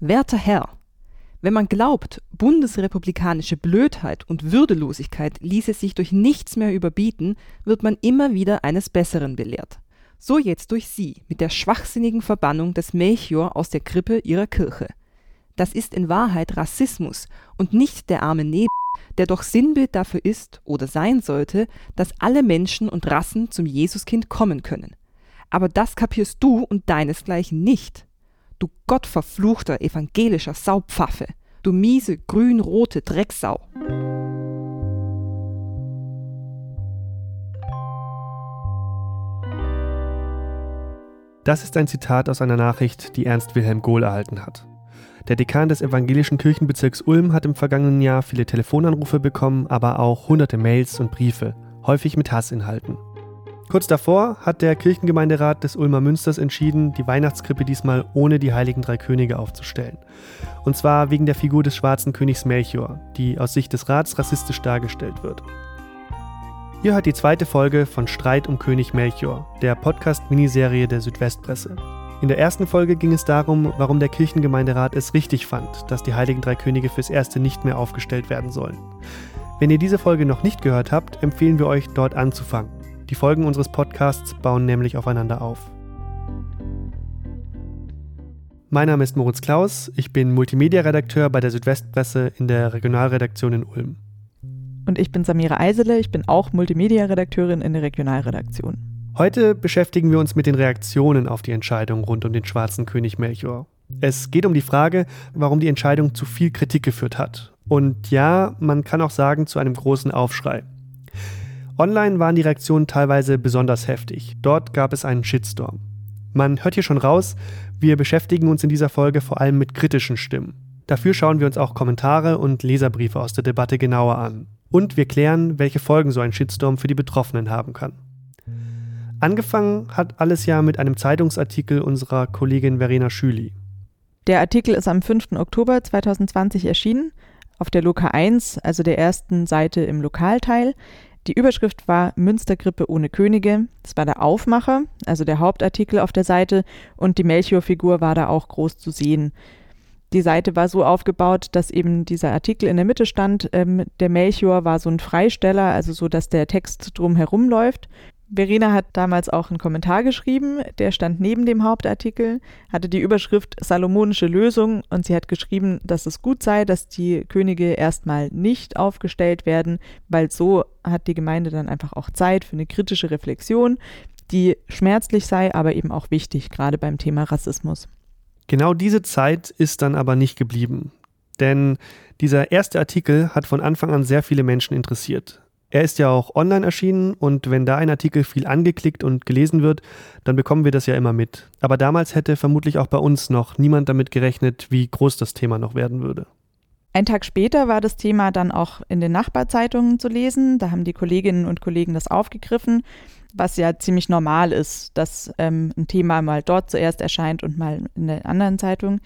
Werter Herr, wenn man glaubt, bundesrepublikanische Blödheit und Würdelosigkeit ließe sich durch nichts mehr überbieten, wird man immer wieder eines Besseren belehrt. So jetzt durch Sie mit der schwachsinnigen Verbannung des Melchior aus der Krippe Ihrer Kirche. Das ist in Wahrheit Rassismus und nicht der arme Nebel, der doch Sinnbild dafür ist oder sein sollte, dass alle Menschen und Rassen zum Jesuskind kommen können. Aber das kapierst du und deinesgleichen nicht. Du gottverfluchter evangelischer Saupfaffe, du miese grün-rote Drecksau. Das ist ein Zitat aus einer Nachricht, die Ernst Wilhelm Gohl erhalten hat. Der Dekan des evangelischen Kirchenbezirks Ulm hat im vergangenen Jahr viele Telefonanrufe bekommen, aber auch hunderte Mails und Briefe, häufig mit Hassinhalten. Kurz davor hat der Kirchengemeinderat des Ulmer Münsters entschieden, die Weihnachtskrippe diesmal ohne die heiligen drei Könige aufzustellen. Und zwar wegen der Figur des schwarzen Königs Melchior, die aus Sicht des Rats rassistisch dargestellt wird. Ihr hört die zweite Folge von Streit um König Melchior, der Podcast-Miniserie der Südwestpresse. In der ersten Folge ging es darum, warum der Kirchengemeinderat es richtig fand, dass die heiligen drei Könige fürs Erste nicht mehr aufgestellt werden sollen. Wenn ihr diese Folge noch nicht gehört habt, empfehlen wir euch, dort anzufangen. Die Folgen unseres Podcasts bauen nämlich aufeinander auf. Mein Name ist Moritz Klaus, ich bin Multimedia-Redakteur bei der Südwestpresse in der Regionalredaktion in Ulm. Und ich bin Samira Eisele, ich bin auch Multimedia-Redakteurin in der Regionalredaktion. Heute beschäftigen wir uns mit den Reaktionen auf die Entscheidung rund um den schwarzen König Melchior. Es geht um die Frage, warum die Entscheidung zu viel Kritik geführt hat. Und ja, man kann auch sagen, zu einem großen Aufschrei. Online waren die Reaktionen teilweise besonders heftig. Dort gab es einen Shitstorm. Man hört hier schon raus, wir beschäftigen uns in dieser Folge vor allem mit kritischen Stimmen. Dafür schauen wir uns auch Kommentare und Leserbriefe aus der Debatte genauer an. Und wir klären, welche Folgen so ein Shitstorm für die Betroffenen haben kann. Angefangen hat alles ja mit einem Zeitungsartikel unserer Kollegin Verena Schüli. Der Artikel ist am 5. Oktober 2020 erschienen, auf der Loka 1, also der ersten Seite im Lokalteil. Die Überschrift war Münstergrippe ohne Könige. Das war der Aufmacher, also der Hauptartikel auf der Seite, und die Melchior-Figur war da auch groß zu sehen. Die Seite war so aufgebaut, dass eben dieser Artikel in der Mitte stand. Ähm, der Melchior war so ein Freisteller, also so, dass der Text drumherum läuft. Verena hat damals auch einen Kommentar geschrieben, der stand neben dem Hauptartikel, hatte die Überschrift Salomonische Lösung und sie hat geschrieben, dass es gut sei, dass die Könige erstmal nicht aufgestellt werden, weil so hat die Gemeinde dann einfach auch Zeit für eine kritische Reflexion, die schmerzlich sei, aber eben auch wichtig, gerade beim Thema Rassismus. Genau diese Zeit ist dann aber nicht geblieben. Denn dieser erste Artikel hat von Anfang an sehr viele Menschen interessiert. Er ist ja auch online erschienen und wenn da ein Artikel viel angeklickt und gelesen wird, dann bekommen wir das ja immer mit. Aber damals hätte vermutlich auch bei uns noch niemand damit gerechnet, wie groß das Thema noch werden würde. Ein Tag später war das Thema dann auch in den Nachbarzeitungen zu lesen. Da haben die Kolleginnen und Kollegen das aufgegriffen, was ja ziemlich normal ist, dass ähm, ein Thema mal dort zuerst erscheint und mal in der anderen Zeitung.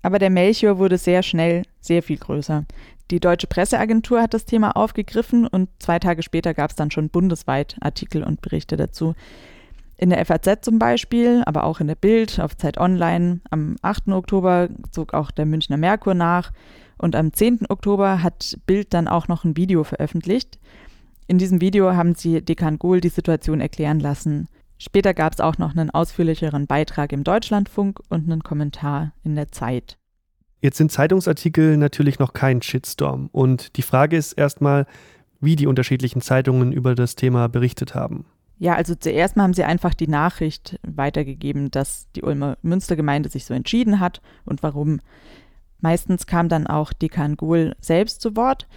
Aber der Melchior wurde sehr schnell sehr viel größer. Die Deutsche Presseagentur hat das Thema aufgegriffen und zwei Tage später gab es dann schon bundesweit Artikel und Berichte dazu. In der FAZ zum Beispiel, aber auch in der Bild, auf Zeit Online. Am 8. Oktober zog auch der Münchner Merkur nach und am 10. Oktober hat Bild dann auch noch ein Video veröffentlicht. In diesem Video haben sie Dekan Gohl die Situation erklären lassen. Später gab es auch noch einen ausführlicheren Beitrag im Deutschlandfunk und einen Kommentar in der Zeit. Jetzt sind Zeitungsartikel natürlich noch kein Shitstorm. Und die Frage ist erstmal, wie die unterschiedlichen Zeitungen über das Thema berichtet haben. Ja, also zuerst mal haben sie einfach die Nachricht weitergegeben, dass die Ulmer Münstergemeinde sich so entschieden hat und warum. Meistens kam dann auch Dekan Gohl selbst zu Wort.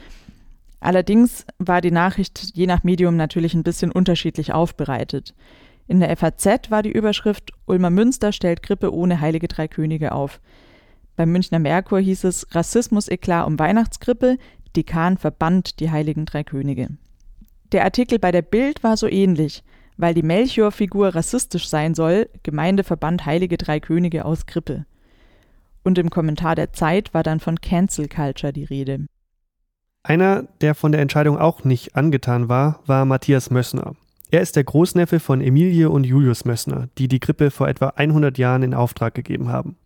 Allerdings war die Nachricht je nach Medium natürlich ein bisschen unterschiedlich aufbereitet. In der FAZ war die Überschrift Ulmer Münster stellt Grippe ohne Heilige Drei Könige auf. Beim Münchner Merkur hieß es Rassismus-Eklat um Weihnachtskrippe, Dekan verbannt die Heiligen Drei Könige. Der Artikel bei der Bild war so ähnlich, weil die Melchior-Figur rassistisch sein soll, Gemeinde verbannt Heilige Drei Könige aus Krippe. Und im Kommentar der Zeit war dann von Cancel Culture die Rede. Einer, der von der Entscheidung auch nicht angetan war, war Matthias Mössner. Er ist der Großneffe von Emilie und Julius Mössner, die die Krippe vor etwa 100 Jahren in Auftrag gegeben haben.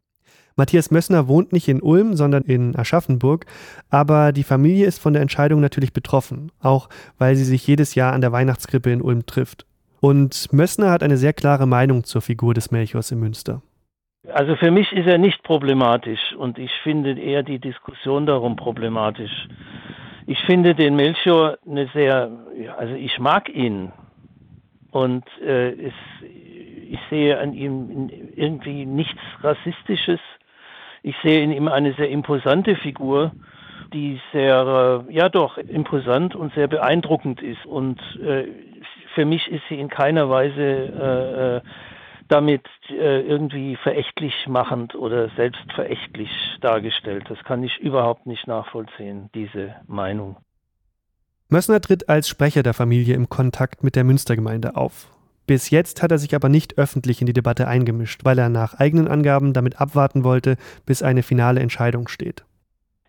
Matthias Mössner wohnt nicht in Ulm, sondern in Aschaffenburg, aber die Familie ist von der Entscheidung natürlich betroffen, auch weil sie sich jedes Jahr an der Weihnachtskrippe in Ulm trifft. Und Mössner hat eine sehr klare Meinung zur Figur des Melchiors in Münster. Also für mich ist er nicht problematisch und ich finde eher die Diskussion darum problematisch. Ich finde den Melchior eine sehr, also ich mag ihn und äh, es, ich sehe an ihm irgendwie nichts Rassistisches. Ich sehe in ihm eine sehr imposante Figur, die sehr, äh, ja doch, imposant und sehr beeindruckend ist. Und äh, für mich ist sie in keiner Weise äh, äh damit äh, irgendwie verächtlich machend oder selbstverächtlich dargestellt. Das kann ich überhaupt nicht nachvollziehen, diese Meinung. Mössner tritt als Sprecher der Familie im Kontakt mit der Münstergemeinde auf. Bis jetzt hat er sich aber nicht öffentlich in die Debatte eingemischt, weil er nach eigenen Angaben damit abwarten wollte, bis eine finale Entscheidung steht.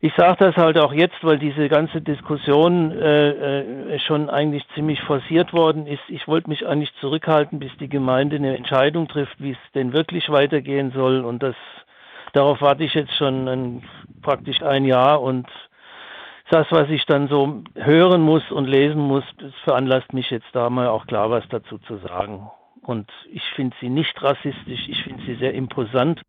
Ich sage das halt auch jetzt, weil diese ganze Diskussion äh, äh, schon eigentlich ziemlich forciert worden ist. Ich wollte mich eigentlich zurückhalten, bis die Gemeinde eine Entscheidung trifft, wie es denn wirklich weitergehen soll. Und das darauf warte ich jetzt schon ein, praktisch ein Jahr und das, was ich dann so hören muss und lesen muss, das veranlasst mich jetzt da mal auch klar was dazu zu sagen. Und ich finde sie nicht rassistisch, ich finde sie sehr imposant.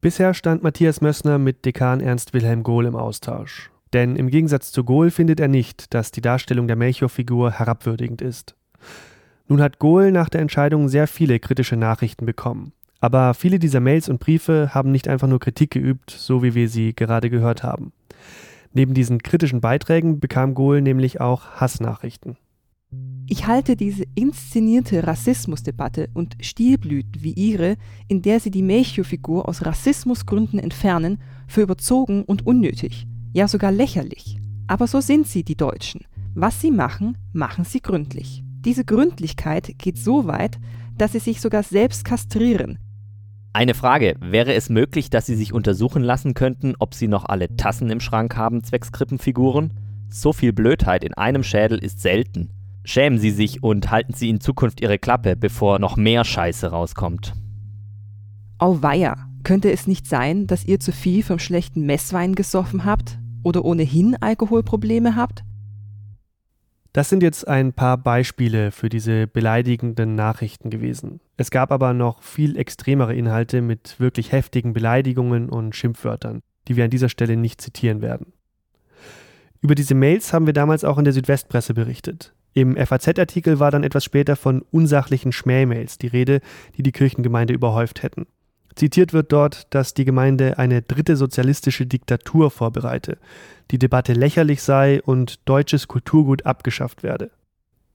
Bisher stand Matthias Mössner mit Dekan Ernst Wilhelm Gohl im Austausch. Denn im Gegensatz zu Gohl findet er nicht, dass die Darstellung der Melchior-Figur herabwürdigend ist. Nun hat Gohl nach der Entscheidung sehr viele kritische Nachrichten bekommen. Aber viele dieser Mails und Briefe haben nicht einfach nur Kritik geübt, so wie wir sie gerade gehört haben. Neben diesen kritischen Beiträgen bekam Gohl nämlich auch Hassnachrichten. Ich halte diese inszenierte Rassismusdebatte und Stilblüten wie ihre, in der sie die Melchior-Figur aus Rassismusgründen entfernen, für überzogen und unnötig, ja sogar lächerlich. Aber so sind sie, die Deutschen. Was sie machen, machen sie gründlich. Diese Gründlichkeit geht so weit, dass sie sich sogar selbst kastrieren, eine Frage, wäre es möglich, dass Sie sich untersuchen lassen könnten, ob Sie noch alle Tassen im Schrank haben, zwecks Krippenfiguren? So viel Blödheit in einem Schädel ist selten. Schämen Sie sich und halten Sie in Zukunft Ihre Klappe, bevor noch mehr Scheiße rauskommt. Auweia, könnte es nicht sein, dass ihr zu viel vom schlechten Messwein gesoffen habt oder ohnehin Alkoholprobleme habt? Das sind jetzt ein paar Beispiele für diese beleidigenden Nachrichten gewesen. Es gab aber noch viel extremere Inhalte mit wirklich heftigen Beleidigungen und Schimpfwörtern, die wir an dieser Stelle nicht zitieren werden. Über diese Mails haben wir damals auch in der Südwestpresse berichtet. Im FAZ-Artikel war dann etwas später von unsachlichen Schmähmails die Rede, die die Kirchengemeinde überhäuft hätten. Zitiert wird dort, dass die Gemeinde eine dritte sozialistische Diktatur vorbereite, die Debatte lächerlich sei und deutsches Kulturgut abgeschafft werde.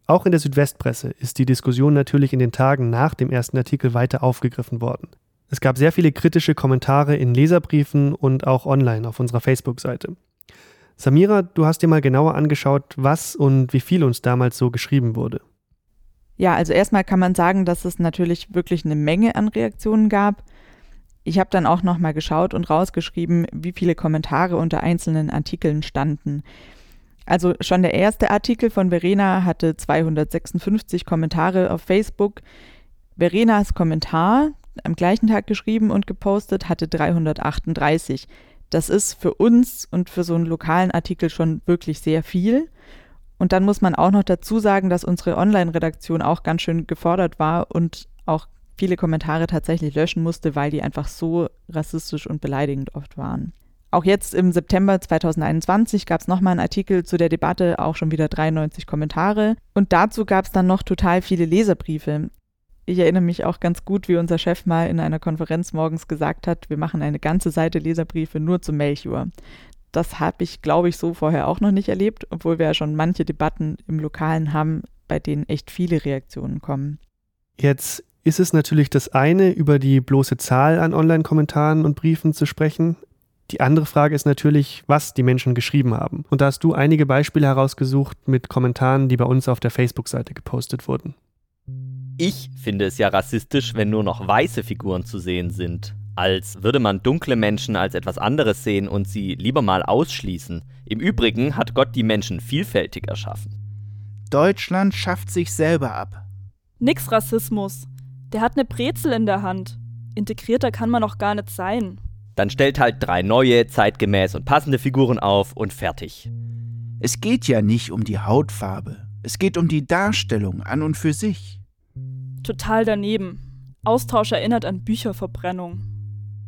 Auch in der Südwestpresse ist die Diskussion natürlich in den Tagen nach dem ersten Artikel weiter aufgegriffen worden. Es gab sehr viele kritische Kommentare in Leserbriefen und auch online auf unserer Facebook-Seite. Samira, du hast dir mal genauer angeschaut, was und wie viel uns damals so geschrieben wurde. Ja, also erstmal kann man sagen, dass es natürlich wirklich eine Menge an Reaktionen gab. Ich habe dann auch nochmal geschaut und rausgeschrieben, wie viele Kommentare unter einzelnen Artikeln standen. Also schon der erste Artikel von Verena hatte 256 Kommentare auf Facebook. Verenas Kommentar, am gleichen Tag geschrieben und gepostet, hatte 338. Das ist für uns und für so einen lokalen Artikel schon wirklich sehr viel. Und dann muss man auch noch dazu sagen, dass unsere Online-Redaktion auch ganz schön gefordert war und auch viele Kommentare tatsächlich löschen musste, weil die einfach so rassistisch und beleidigend oft waren. Auch jetzt im September 2021 gab es nochmal einen Artikel zu der Debatte, auch schon wieder 93 Kommentare. Und dazu gab es dann noch total viele Leserbriefe. Ich erinnere mich auch ganz gut, wie unser Chef mal in einer Konferenz morgens gesagt hat, wir machen eine ganze Seite Leserbriefe nur zu Melchior. Das habe ich, glaube ich, so vorher auch noch nicht erlebt, obwohl wir ja schon manche Debatten im Lokalen haben, bei denen echt viele Reaktionen kommen. Jetzt ist es natürlich das eine, über die bloße Zahl an Online-Kommentaren und Briefen zu sprechen. Die andere Frage ist natürlich, was die Menschen geschrieben haben. Und da hast du einige Beispiele herausgesucht mit Kommentaren, die bei uns auf der Facebook-Seite gepostet wurden. Ich finde es ja rassistisch, wenn nur noch weiße Figuren zu sehen sind. Als würde man dunkle Menschen als etwas anderes sehen und sie lieber mal ausschließen. Im Übrigen hat Gott die Menschen vielfältig erschaffen. Deutschland schafft sich selber ab. Nix Rassismus. Der hat eine Brezel in der Hand. Integrierter kann man auch gar nicht sein. Dann stellt halt drei neue, zeitgemäß und passende Figuren auf und fertig. Es geht ja nicht um die Hautfarbe. Es geht um die Darstellung an und für sich. Total daneben. Austausch erinnert an Bücherverbrennung.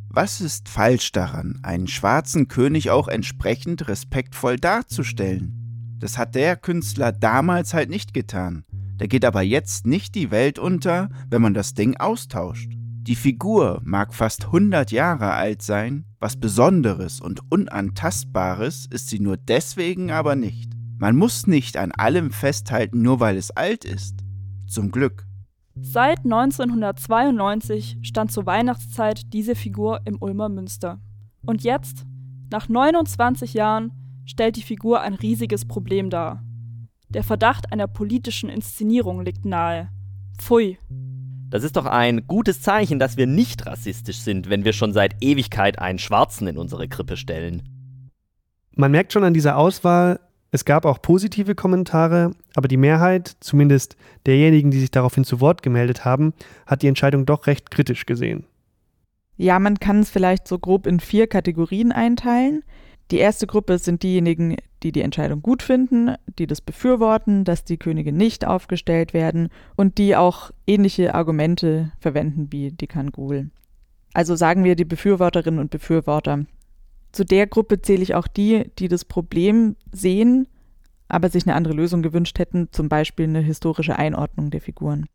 Was ist falsch daran, einen schwarzen König auch entsprechend respektvoll darzustellen? Das hat der Künstler damals halt nicht getan. Da geht aber jetzt nicht die Welt unter, wenn man das Ding austauscht. Die Figur mag fast 100 Jahre alt sein, was Besonderes und Unantastbares ist sie nur deswegen aber nicht. Man muss nicht an allem festhalten, nur weil es alt ist. Zum Glück. Seit 1992 stand zur Weihnachtszeit diese Figur im Ulmer Münster. Und jetzt, nach 29 Jahren, stellt die Figur ein riesiges Problem dar. Der Verdacht einer politischen Inszenierung liegt nahe. Pfui. Das ist doch ein gutes Zeichen, dass wir nicht rassistisch sind, wenn wir schon seit Ewigkeit einen Schwarzen in unsere Krippe stellen. Man merkt schon an dieser Auswahl, es gab auch positive Kommentare, aber die Mehrheit, zumindest derjenigen, die sich daraufhin zu Wort gemeldet haben, hat die Entscheidung doch recht kritisch gesehen. Ja, man kann es vielleicht so grob in vier Kategorien einteilen. Die erste Gruppe sind diejenigen, die die Entscheidung gut finden, die das befürworten, dass die Könige nicht aufgestellt werden und die auch ähnliche Argumente verwenden wie Dekan Gul. Also sagen wir die Befürworterinnen und Befürworter zu der Gruppe zähle ich auch die, die das Problem sehen, aber sich eine andere Lösung gewünscht hätten, zum Beispiel eine historische Einordnung der Figuren.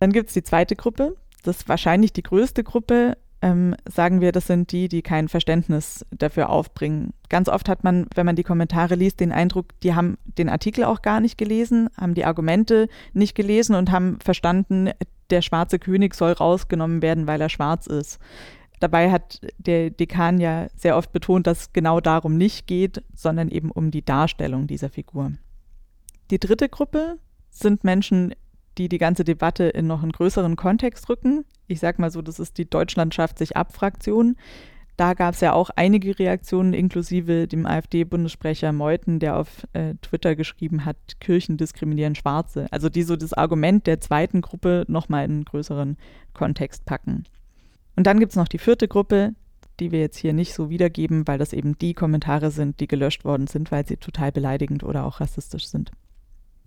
Dann gibt es die zweite Gruppe, das ist wahrscheinlich die größte Gruppe, ähm, sagen wir, das sind die, die kein Verständnis dafür aufbringen. Ganz oft hat man, wenn man die Kommentare liest, den Eindruck, die haben den Artikel auch gar nicht gelesen, haben die Argumente nicht gelesen und haben verstanden, der schwarze König soll rausgenommen werden, weil er schwarz ist. Dabei hat der Dekan ja sehr oft betont, dass es genau darum nicht geht, sondern eben um die Darstellung dieser Figur. Die dritte Gruppe sind Menschen, die die ganze Debatte in noch einen größeren Kontext rücken. Ich sage mal so, das ist die Deutschland schafft sich ab Fraktion. Da gab es ja auch einige Reaktionen, inklusive dem AfD-Bundessprecher Meuthen, der auf äh, Twitter geschrieben hat, Kirchen diskriminieren Schwarze. Also die so das Argument der zweiten Gruppe nochmal in einen größeren Kontext packen. Und dann gibt es noch die vierte Gruppe, die wir jetzt hier nicht so wiedergeben, weil das eben die Kommentare sind, die gelöscht worden sind, weil sie total beleidigend oder auch rassistisch sind.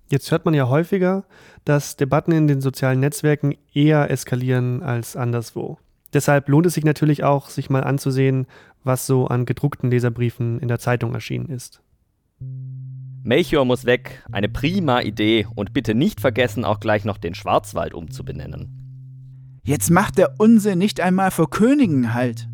Jetzt hört man ja häufiger, dass Debatten in den sozialen Netzwerken eher eskalieren als anderswo. Deshalb lohnt es sich natürlich auch, sich mal anzusehen, was so an gedruckten Leserbriefen in der Zeitung erschienen ist. Melchior muss weg, eine prima Idee und bitte nicht vergessen, auch gleich noch den Schwarzwald umzubenennen. Jetzt macht der Unsinn nicht einmal vor Königen halt.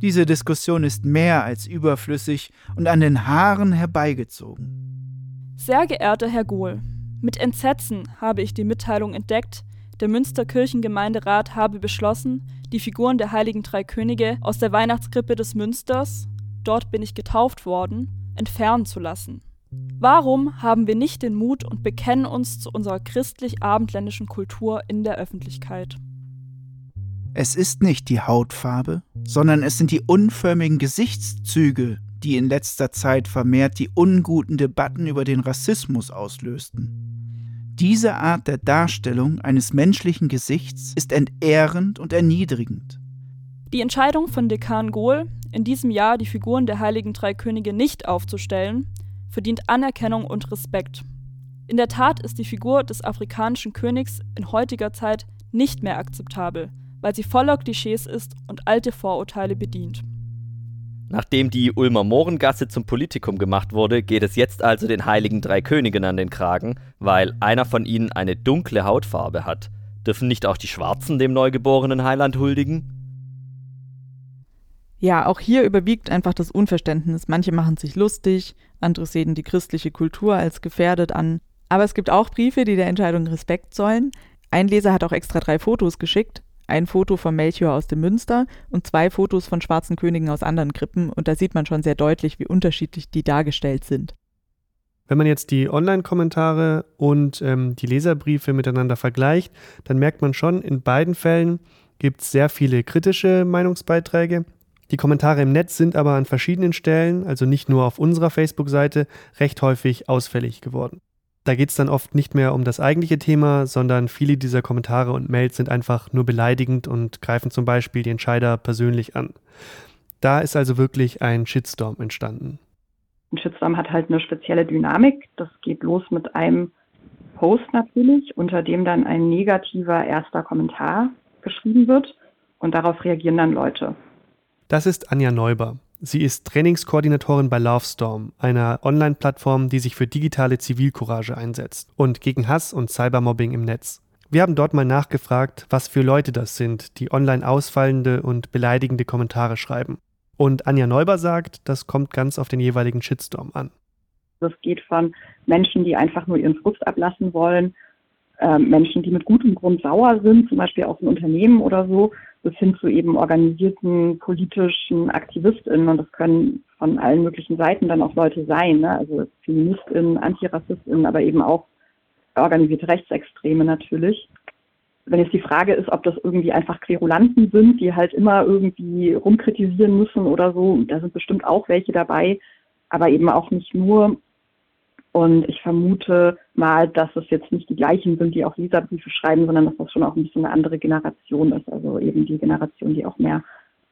Diese Diskussion ist mehr als überflüssig und an den Haaren herbeigezogen. Sehr geehrter Herr Gohl, mit Entsetzen habe ich die Mitteilung entdeckt, der Münsterkirchengemeinderat habe beschlossen, die Figuren der heiligen drei Könige aus der Weihnachtskrippe des Münsters, dort bin ich getauft worden, entfernen zu lassen. Warum haben wir nicht den Mut und bekennen uns zu unserer christlich-abendländischen Kultur in der Öffentlichkeit? Es ist nicht die Hautfarbe, sondern es sind die unförmigen Gesichtszüge, die in letzter Zeit vermehrt die unguten Debatten über den Rassismus auslösten. Diese Art der Darstellung eines menschlichen Gesichts ist entehrend und erniedrigend. Die Entscheidung von Dekan Gohl, in diesem Jahr die Figuren der Heiligen Drei Könige nicht aufzustellen, verdient Anerkennung und Respekt. In der Tat ist die Figur des afrikanischen Königs in heutiger Zeit nicht mehr akzeptabel, weil sie voller Klischees ist und alte Vorurteile bedient. Nachdem die Ulmer Mohrengasse zum Politikum gemacht wurde, geht es jetzt also den heiligen drei Königen an den Kragen, weil einer von ihnen eine dunkle Hautfarbe hat. Dürfen nicht auch die Schwarzen dem neugeborenen Heiland huldigen? Ja, auch hier überwiegt einfach das Unverständnis. Manche machen sich lustig, andere sehen die christliche Kultur als gefährdet an. Aber es gibt auch Briefe, die der Entscheidung Respekt zollen. Ein Leser hat auch extra drei Fotos geschickt ein Foto von Melchior aus dem Münster und zwei Fotos von schwarzen Königen aus anderen Krippen und da sieht man schon sehr deutlich, wie unterschiedlich die dargestellt sind. Wenn man jetzt die Online-Kommentare und ähm, die Leserbriefe miteinander vergleicht, dann merkt man schon, in beiden Fällen gibt es sehr viele kritische Meinungsbeiträge. Die Kommentare im Netz sind aber an verschiedenen Stellen, also nicht nur auf unserer Facebook-Seite, recht häufig ausfällig geworden. Da geht es dann oft nicht mehr um das eigentliche Thema, sondern viele dieser Kommentare und Mails sind einfach nur beleidigend und greifen zum Beispiel die Entscheider persönlich an. Da ist also wirklich ein Shitstorm entstanden. Ein Shitstorm hat halt eine spezielle Dynamik. Das geht los mit einem Post natürlich, unter dem dann ein negativer erster Kommentar geschrieben wird und darauf reagieren dann Leute. Das ist Anja Neuber. Sie ist Trainingskoordinatorin bei LoveStorm, einer Online-Plattform, die sich für digitale Zivilcourage einsetzt und gegen Hass und Cybermobbing im Netz. Wir haben dort mal nachgefragt, was für Leute das sind, die online ausfallende und beleidigende Kommentare schreiben. Und Anja Neuber sagt, das kommt ganz auf den jeweiligen Shitstorm an. Das geht von Menschen, die einfach nur ihren Frust ablassen wollen, äh, Menschen, die mit gutem Grund sauer sind, zum Beispiel auf ein Unternehmen oder so, bis hin zu eben organisierten politischen AktivistInnen. Und das können von allen möglichen Seiten dann auch Leute sein, ne? also FeministInnen, AntirassistInnen, aber eben auch organisierte Rechtsextreme natürlich. Wenn jetzt die Frage ist, ob das irgendwie einfach Querulanten sind, die halt immer irgendwie rumkritisieren müssen oder so, da sind bestimmt auch welche dabei, aber eben auch nicht nur. Und ich vermute mal, dass es jetzt nicht die gleichen sind, die auch Leserbriefe schreiben, sondern dass das schon auch ein bisschen eine andere Generation ist. Also eben die Generation, die auch mehr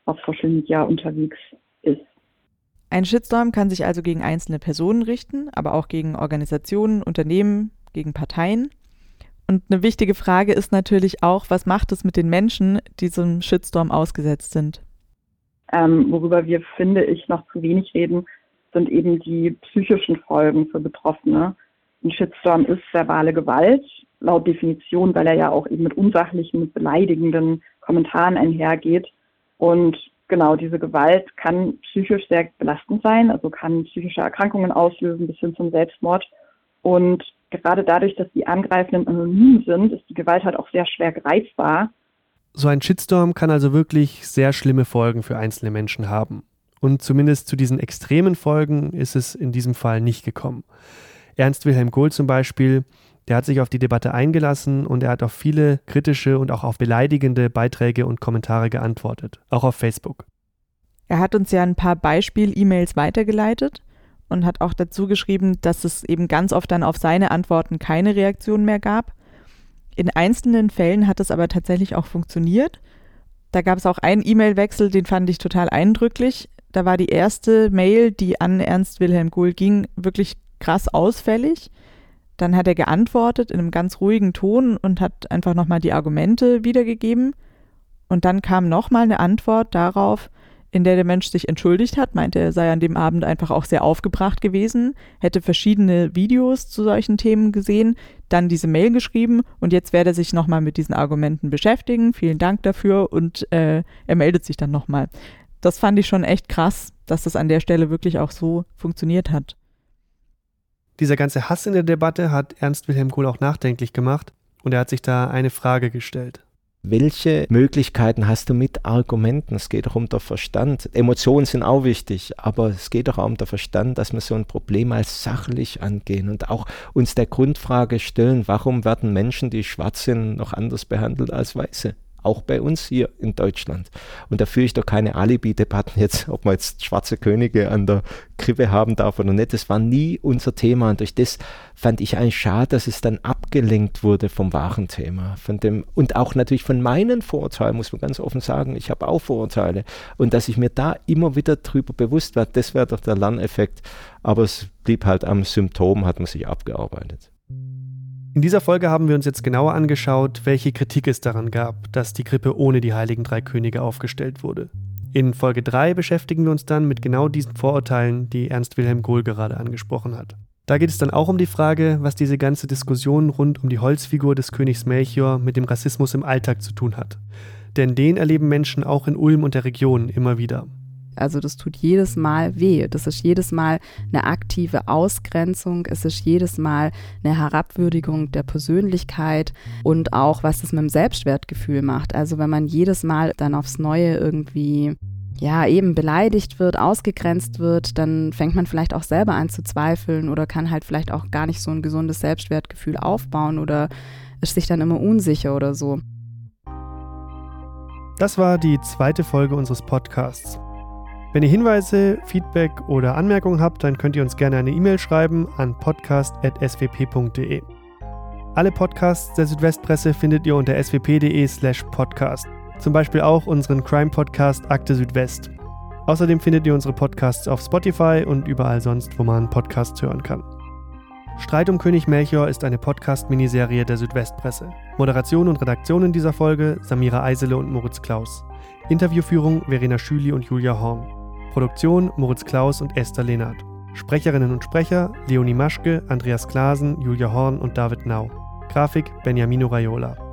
auf Social Media unterwegs ist. Ein Shitstorm kann sich also gegen einzelne Personen richten, aber auch gegen Organisationen, Unternehmen, gegen Parteien. Und eine wichtige Frage ist natürlich auch, was macht es mit den Menschen, die so einem Shitstorm ausgesetzt sind? Ähm, worüber wir, finde ich, noch zu wenig reden, sind eben die psychischen Folgen für Betroffene. Ein Shitstorm ist verbale Gewalt, laut Definition, weil er ja auch eben mit unsachlichen, mit beleidigenden Kommentaren einhergeht. Und genau, diese Gewalt kann psychisch sehr belastend sein, also kann psychische Erkrankungen auslösen bis hin zum Selbstmord. Und gerade dadurch, dass die Angreifenden anonym sind, ist die Gewalt halt auch sehr schwer greifbar. So ein Shitstorm kann also wirklich sehr schlimme Folgen für einzelne Menschen haben. Und zumindest zu diesen extremen Folgen ist es in diesem Fall nicht gekommen. Ernst Wilhelm Gohl zum Beispiel, der hat sich auf die Debatte eingelassen und er hat auf viele kritische und auch auf beleidigende Beiträge und Kommentare geantwortet, auch auf Facebook. Er hat uns ja ein paar Beispiel-E-Mails weitergeleitet und hat auch dazu geschrieben, dass es eben ganz oft dann auf seine Antworten keine Reaktion mehr gab. In einzelnen Fällen hat es aber tatsächlich auch funktioniert. Da gab es auch einen E-Mail-Wechsel, den fand ich total eindrücklich. Da war die erste Mail, die an Ernst Wilhelm Gohl ging, wirklich krass ausfällig. Dann hat er geantwortet in einem ganz ruhigen Ton und hat einfach nochmal die Argumente wiedergegeben. Und dann kam nochmal eine Antwort darauf, in der der Mensch sich entschuldigt hat, meinte, er sei an dem Abend einfach auch sehr aufgebracht gewesen, hätte verschiedene Videos zu solchen Themen gesehen, dann diese Mail geschrieben und jetzt werde er sich nochmal mit diesen Argumenten beschäftigen. Vielen Dank dafür und äh, er meldet sich dann nochmal das fand ich schon echt krass, dass das an der Stelle wirklich auch so funktioniert hat. Dieser ganze Hass in der Debatte hat Ernst Wilhelm Kohl auch nachdenklich gemacht und er hat sich da eine Frage gestellt. Welche Möglichkeiten hast du mit Argumenten? Es geht doch um den Verstand. Emotionen sind auch wichtig, aber es geht doch auch um den Verstand, dass wir so ein Problem als sachlich angehen und auch uns der Grundfrage stellen, warum werden Menschen, die schwarz sind, noch anders behandelt als Weiße? Auch bei uns hier in Deutschland. Und da führe ich doch keine Alibi-Debatten jetzt, ob man jetzt schwarze Könige an der Krippe haben darf oder nicht. Das war nie unser Thema. Und durch das fand ich eigentlich schade, dass es dann abgelenkt wurde vom wahren Thema. Von dem, und auch natürlich von meinen Vorurteilen, muss man ganz offen sagen. Ich habe auch Vorurteile. Und dass ich mir da immer wieder drüber bewusst war, das wäre doch der Lerneffekt. Aber es blieb halt am Symptom, hat man sich abgearbeitet. In dieser Folge haben wir uns jetzt genauer angeschaut, welche Kritik es daran gab, dass die Krippe ohne die Heiligen Drei Könige aufgestellt wurde. In Folge 3 beschäftigen wir uns dann mit genau diesen Vorurteilen, die Ernst Wilhelm Gohl gerade angesprochen hat. Da geht es dann auch um die Frage, was diese ganze Diskussion rund um die Holzfigur des Königs Melchior mit dem Rassismus im Alltag zu tun hat. Denn den erleben Menschen auch in Ulm und der Region immer wieder. Also das tut jedes Mal weh. Das ist jedes Mal eine aktive Ausgrenzung. Es ist jedes Mal eine Herabwürdigung der Persönlichkeit und auch, was das mit dem Selbstwertgefühl macht. Also wenn man jedes Mal dann aufs Neue irgendwie ja, eben beleidigt wird, ausgegrenzt wird, dann fängt man vielleicht auch selber an zu zweifeln oder kann halt vielleicht auch gar nicht so ein gesundes Selbstwertgefühl aufbauen oder ist sich dann immer unsicher oder so. Das war die zweite Folge unseres Podcasts. Wenn ihr Hinweise, Feedback oder Anmerkungen habt, dann könnt ihr uns gerne eine E-Mail schreiben an podcast.swp.de. Alle Podcasts der Südwestpresse findet ihr unter swp.de/slash podcast. Zum Beispiel auch unseren Crime-Podcast Akte Südwest. Außerdem findet ihr unsere Podcasts auf Spotify und überall sonst, wo man Podcasts hören kann. Streit um König Melchior ist eine Podcast-Miniserie der Südwestpresse. Moderation und Redaktion in dieser Folge Samira Eisele und Moritz Klaus. Interviewführung Verena Schüli und Julia Horn. Produktion Moritz Klaus und Esther Lehnert. Sprecherinnen und Sprecher Leonie Maschke, Andreas Klasen, Julia Horn und David Nau. Grafik Benjamino Raiola.